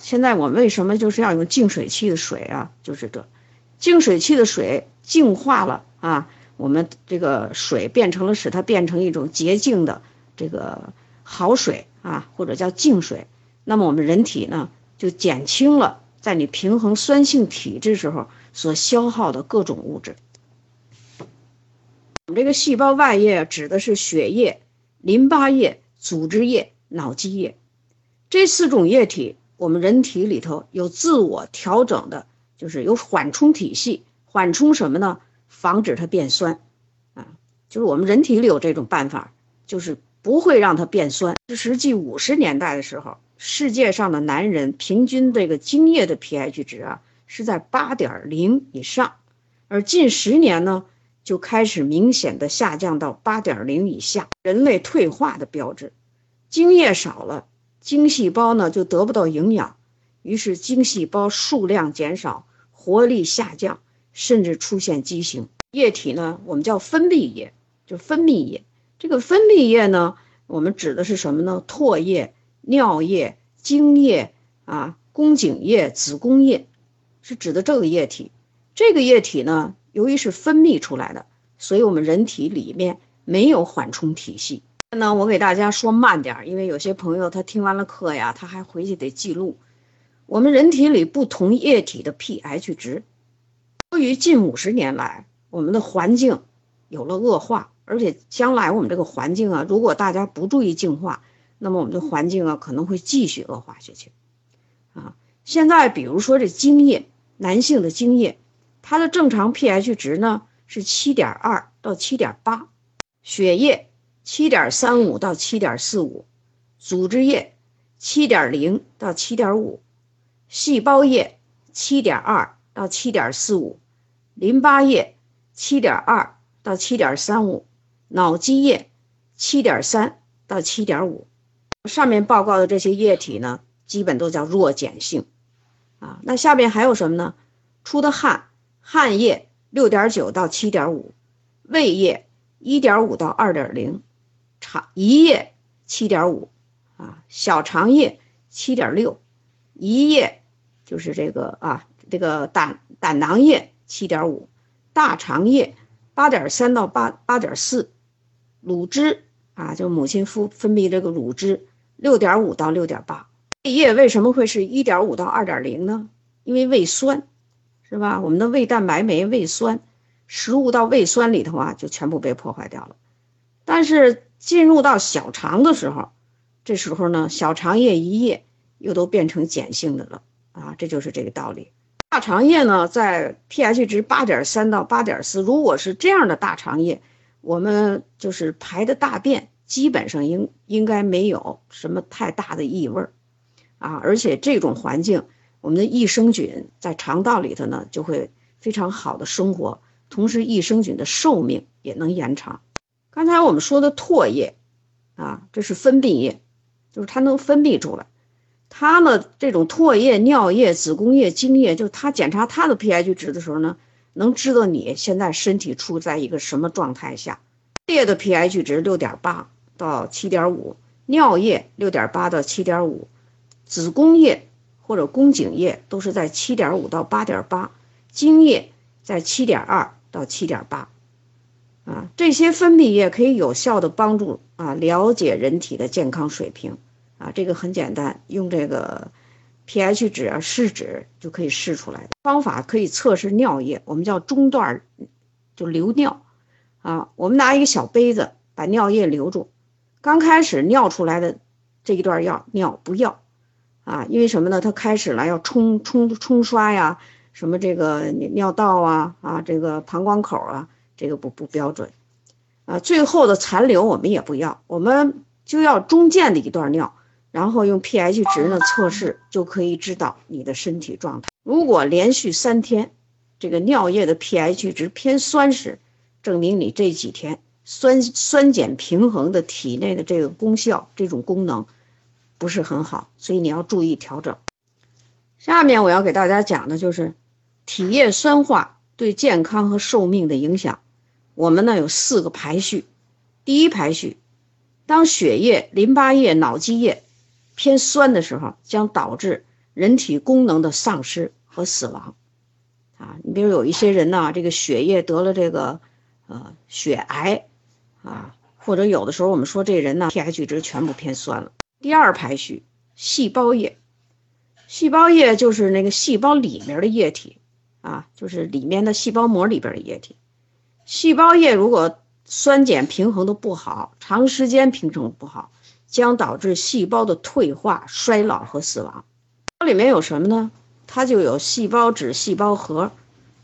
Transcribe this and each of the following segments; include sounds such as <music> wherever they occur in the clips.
现在我们为什么就是要用净水器的水啊？就是这，净水器的水净化了啊，我们这个水变成了使它变成一种洁净的这个好水啊，或者叫净水。那么我们人体呢，就减轻了在你平衡酸性体质时候所消耗的各种物质。我们这个细胞外液指的是血液、淋巴液、组织液、脑积液这四种液体。我们人体里头有自我调整的，就是有缓冲体系，缓冲什么呢？防止它变酸，啊，就是我们人体里有这种办法，就是不会让它变酸。实际五十年代的时候，世界上的男人平均这个精液的 pH 值啊是在八点零以上，而近十年呢就开始明显的下降到八点零以下，人类退化的标志，精液少了。精细胞呢就得不到营养，于是精细胞数量减少，活力下降，甚至出现畸形。液体呢，我们叫分泌液，就分泌液。这个分泌液呢，我们指的是什么呢？唾液、尿液、精液啊，宫颈液、子宫液，是指的这个液体。这个液体呢，由于是分泌出来的，所以我们人体里面没有缓冲体系。那我给大家说慢点，因为有些朋友他听完了课呀，他还回去得记录。我们人体里不同液体的 pH 值，由于近五十年来我们的环境有了恶化，而且将来我们这个环境啊，如果大家不注意净化，那么我们的环境啊可能会继续恶化下去。啊，现在比如说这精液，男性的精液，它的正常 pH 值呢是七点二到七点八，血液。七点三五到七点四五，组织液七点零到七点五，细胞液七点二到七点四五，淋巴液七点二到七点三五，脑积液七点三到七点五。上面报告的这些液体呢，基本都叫弱碱性啊。那下面还有什么呢？出的汗，汗液六点九到七点五，胃液一点五到二点零。肠胰液七点五啊，小肠液七点六，胰液就是这个啊，这个胆胆囊液七点五，大肠液八点三到八八点四，乳汁啊，就母亲分分泌这个乳汁六点五到六点八。胃液为什么会是一点五到二点零呢？因为胃酸，是吧？我们的胃蛋白酶胃酸，食物到胃酸里头啊，就全部被破坏掉了。但是进入到小肠的时候，这时候呢，小肠液、胰液又都变成碱性的了啊，这就是这个道理。大肠液呢，在 pH 值八点三到八点四，如果是这样的大肠液，我们就是排的大便基本上应应该没有什么太大的异味儿啊，而且这种环境，我们的益生菌在肠道里头呢就会非常好的生活，同时益生菌的寿命也能延长。刚才我们说的唾液，啊，这是分泌液，就是它能分泌出来。它呢，这种唾液、尿液、子宫液、精液，就它检查它的 pH 值的时候呢，能知道你现在身体处在一个什么状态下。液的 pH 值六点八到七点五，尿液六点八到七点五，子宫液或者宫颈液都是在七点五到八点八，精液在七点二到七点八。啊，这些分泌液可以有效的帮助啊了解人体的健康水平啊，这个很简单，用这个 pH 值啊试纸就可以试出来。方法可以测试尿液，我们叫中段就留尿啊，我们拿一个小杯子把尿液留住，刚开始尿出来的这一段要尿不要啊，因为什么呢？它开始了要冲冲冲刷呀，什么这个尿道啊啊，这个膀胱口啊。这个不不标准，啊，最后的残留我们也不要，我们就要中间的一段尿，然后用 pH 值呢测试，就可以知道你的身体状态。如果连续三天，这个尿液的 pH 值偏酸时，证明你这几天酸酸碱平衡的体内的这个功效，这种功能不是很好，所以你要注意调整。下面我要给大家讲的就是体液酸化对健康和寿命的影响。我们呢有四个排序，第一排序，当血液、淋巴液、脑积液偏酸的时候，将导致人体功能的丧失和死亡。啊，你比如有一些人呢，这个血液得了这个呃血癌啊，或者有的时候我们说这人呢 pH 值全部偏酸了。第二排序，细胞液，细胞液就是那个细胞里面的液体啊，就是里面的细胞膜里边的液体。细胞液如果酸碱平衡的不好，长时间平衡不好，将导致细胞的退化、衰老和死亡。它里面有什么呢？它就有细胞质、细胞核，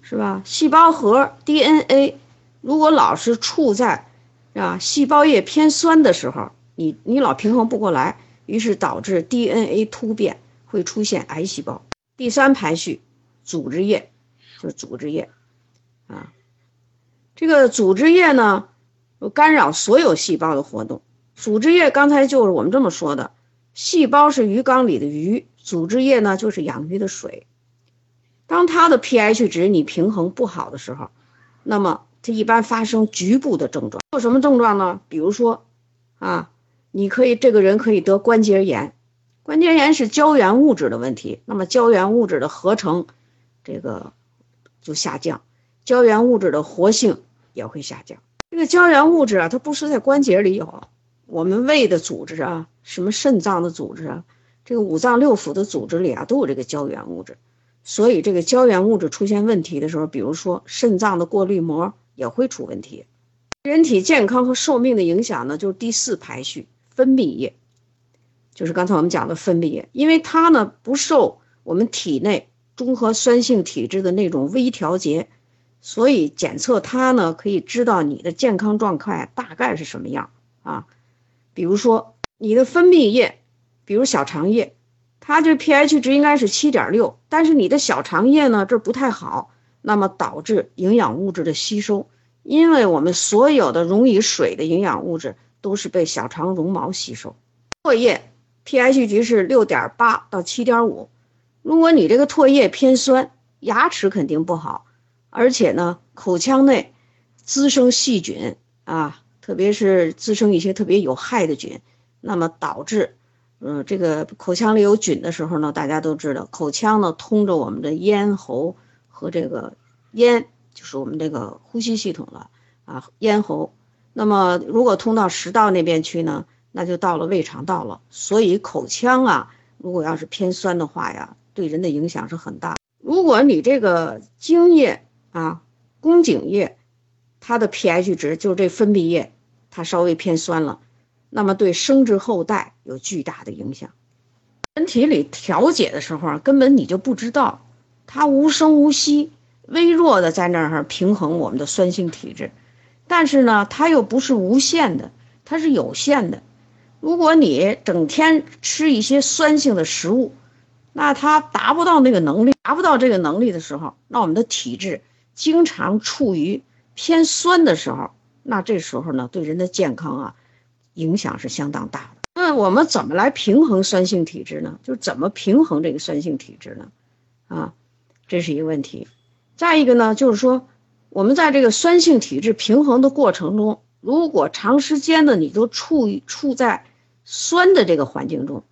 是吧？细胞核 DNA 如果老是处在啊细胞液偏酸的时候。你你老平衡不过来，于是导致 DNA 突变，会出现癌细胞。第三排序，组织液，就是组织液，啊，这个组织液呢，干扰所有细胞的活动。组织液刚才就是我们这么说的，细胞是鱼缸里的鱼，组织液呢就是养鱼的水。当它的 pH 值你平衡不好的时候，那么它一般发生局部的症状。有什么症状呢？比如说，啊。你可以，这个人可以得关节炎，关节炎是胶原物质的问题，那么胶原物质的合成，这个就下降，胶原物质的活性也会下降。这个胶原物质啊，它不是在关节里有，我们胃的组织啊，什么肾脏的组织啊，这个五脏六腑的组织里啊，都有这个胶原物质。所以这个胶原物质出现问题的时候，比如说肾脏的过滤膜也会出问题。人体健康和寿命的影响呢，就是第四排序。分泌液，就是刚才我们讲的分泌液，因为它呢不受我们体内中和酸性体质的那种微调节，所以检测它呢可以知道你的健康状态大概是什么样啊。比如说你的分泌液，比如小肠液，它这 pH 值应该是七点六，但是你的小肠液呢这不太好，那么导致营养物质的吸收，因为我们所有的溶于水的营养物质。都是被小肠绒毛吸收。唾液 pH 值是六点八到七点五。如果你这个唾液偏酸，牙齿肯定不好，而且呢，口腔内滋生细菌啊，特别是滋生一些特别有害的菌，那么导致，嗯，这个口腔里有菌的时候呢，大家都知道，口腔呢通着我们的咽喉和这个咽，就是我们这个呼吸系统了啊，咽喉。那么，如果通到食道那边去呢，那就到了胃肠道了。所以口腔啊，如果要是偏酸的话呀，对人的影响是很大。如果你这个精液啊、宫颈液，它的 pH 值就是这分泌液，它稍微偏酸了，那么对生殖后代有巨大的影响。身体里调节的时候，根本你就不知道，它无声无息、微弱的在那儿平衡我们的酸性体质。但是呢，它又不是无限的，它是有限的。如果你整天吃一些酸性的食物，那它达不到那个能力，达不到这个能力的时候，那我们的体质经常处于偏酸的时候，那这时候呢，对人的健康啊，影响是相当大的。那我们怎么来平衡酸性体质呢？就是怎么平衡这个酸性体质呢？啊，这是一个问题。再一个呢，就是说。我们在这个酸性体质平衡的过程中，如果长时间的你都处于处在酸的这个环境中，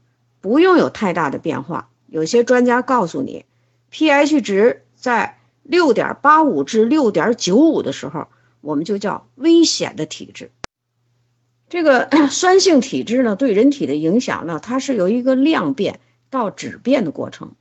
不用有太大的变化。有些专家告诉你，pH 值在六点八五至六点九五的时候，我们就叫危险的体质。这个 <clears throat> 酸性体质呢，对人体的影响呢，它是由一个量变到质变的过程，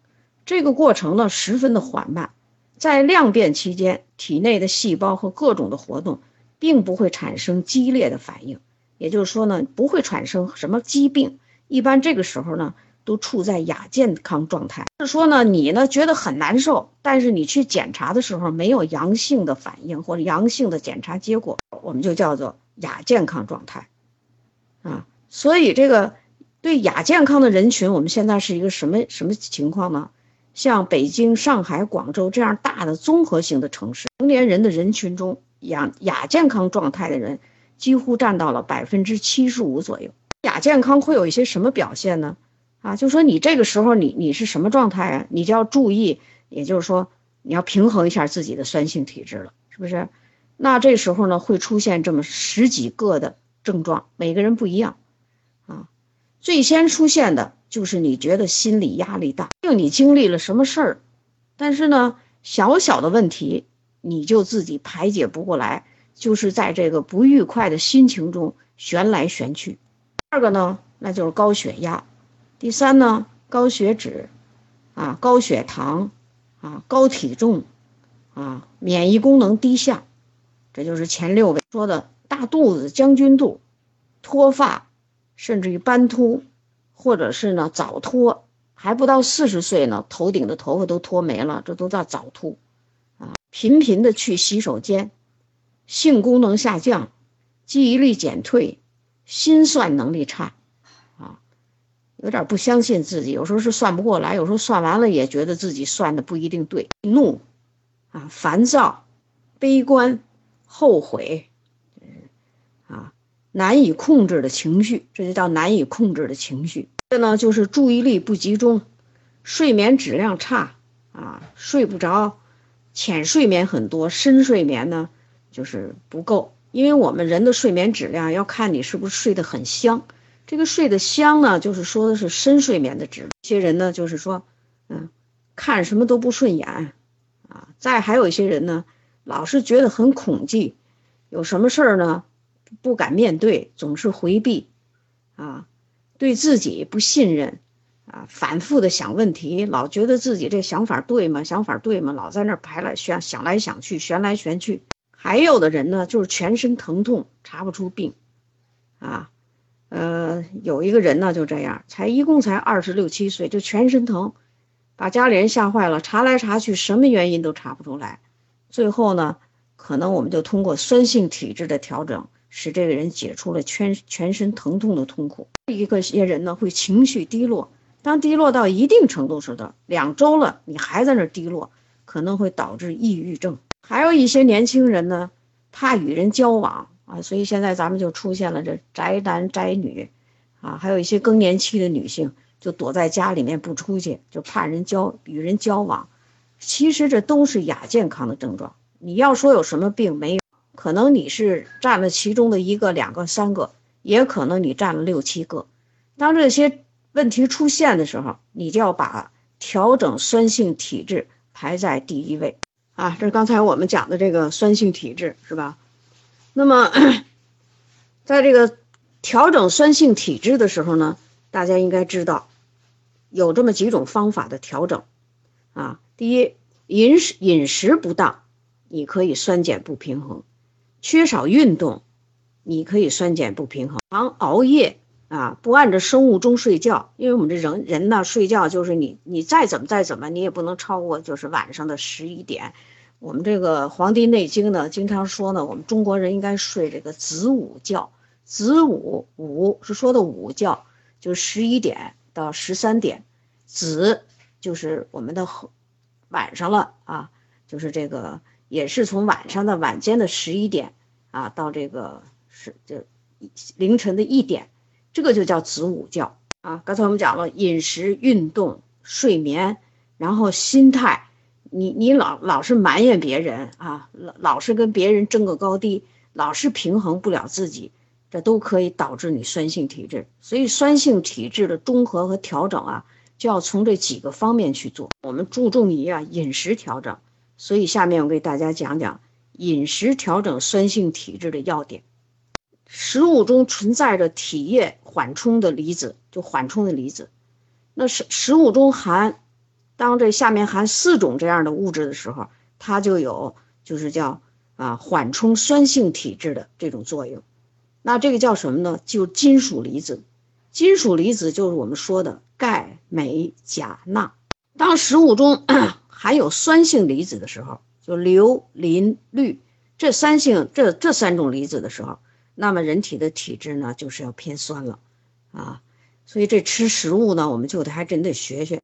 这个过程呢，十分的缓慢。在量变期间，体内的细胞和各种的活动，并不会产生激烈的反应，也就是说呢，不会产生什么疾病。一般这个时候呢，都处在亚健康状态。是说呢，你呢觉得很难受，但是你去检查的时候没有阳性的反应或者阳性的检查结果，我们就叫做亚健康状态。啊，所以这个对亚健康的人群，我们现在是一个什么什么情况呢？像北京、上海、广州这样大的综合性的城市，成年人的人群中，亚亚健康状态的人几乎占到了百分之七十五左右。亚健康会有一些什么表现呢？啊，就说你这个时候你你是什么状态啊？你就要注意，也就是说你要平衡一下自己的酸性体质了，是不是？那这时候呢会出现这么十几个的症状，每个人不一样，啊，最先出现的就是你觉得心理压力大，就你经历了什么事儿，但是呢，小小的问题你就自己排解不过来，就是在这个不愉快的心情中旋来旋去。第二个呢，那就是高血压；第三呢，高血脂，啊，高血糖，啊，高体重，啊，免疫功能低下，这就是前六位说的大肚子、将军肚、脱发。甚至于斑秃，或者是呢早脱，还不到四十岁呢，头顶的头发都脱没了，这都叫早秃，啊，频频的去洗手间，性功能下降，记忆力减退，心算能力差，有点不相信自己，有时候是算不过来，有时候算完了也觉得自己算的不一定对，怒，啊，烦躁，悲观，后悔。啊难以控制的情绪，这就叫难以控制的情绪。这呢，就是注意力不集中，睡眠质量差啊，睡不着，浅睡眠很多，深睡眠呢就是不够。因为我们人的睡眠质量要看你是不是睡得很香。这个睡得香呢，就是说的是深睡眠的质。一些人呢，就是说，嗯，看什么都不顺眼啊。再还有一些人呢，老是觉得很恐惧，有什么事儿呢？不敢面对，总是回避，啊，对自己不信任，啊，反复的想问题，老觉得自己这想法对吗？想法对吗？老在那排来旋，想来想去，旋来旋去。还有的人呢，就是全身疼痛，查不出病，啊，呃，有一个人呢就这样，才一共才二十六七岁，就全身疼，把家里人吓坏了，查来查去，什么原因都查不出来。最后呢，可能我们就通过酸性体质的调整。使这个人解除了全全身疼痛的痛苦。一个些人呢会情绪低落，当低落到一定程度时的两周了，你还在那低落，可能会导致抑郁症。还有一些年轻人呢，怕与人交往啊，所以现在咱们就出现了这宅男宅女，啊，还有一些更年期的女性就躲在家里面不出去，就怕人交与人交往。其实这都是亚健康的症状。你要说有什么病没有？可能你是占了其中的一个、两个、三个，也可能你占了六七个。当这些问题出现的时候，你就要把调整酸性体质排在第一位啊！这是刚才我们讲的这个酸性体质，是吧？那么，<clears throat> 在这个调整酸性体质的时候呢，大家应该知道有这么几种方法的调整啊。第一，饮食饮食不当，你可以酸碱不平衡。缺少运动，你可以酸碱不平衡；常熬夜啊，不按着生物钟睡觉，因为我们这人人呢，睡觉就是你你再怎么再怎么，你也不能超过就是晚上的十一点。我们这个《黄帝内经》呢，经常说呢，我们中国人应该睡这个子午觉。子午午是说的午觉，就十一点到十三点；子就是我们的晚上了啊，就是这个。也是从晚上的晚间的十一点啊，到这个是就凌晨的一点，这个就叫子午觉啊。刚才我们讲了饮食、运动、睡眠，然后心态，你你老老是埋怨别人啊，老老是跟别人争个高低，老是平衡不了自己，这都可以导致你酸性体质。所以酸性体质的中和和调整啊，就要从这几个方面去做。我们注重于啊饮食调整。所以，下面我给大家讲讲饮食调整酸性体质的要点。食物中存在着体液缓冲的离子，就缓冲的离子。那食食物中含，当这下面含四种这样的物质的时候，它就有就是叫啊缓冲酸性体质的这种作用。那这个叫什么呢？就金属离子。金属离子就是我们说的钙、镁、钾、钠。当食物中 <clears throat> 含有酸性离子的时候，就硫、磷、氯这三性这这三种离子的时候，那么人体的体质呢就是要偏酸了，啊，所以这吃食物呢，我们就得还真得学学。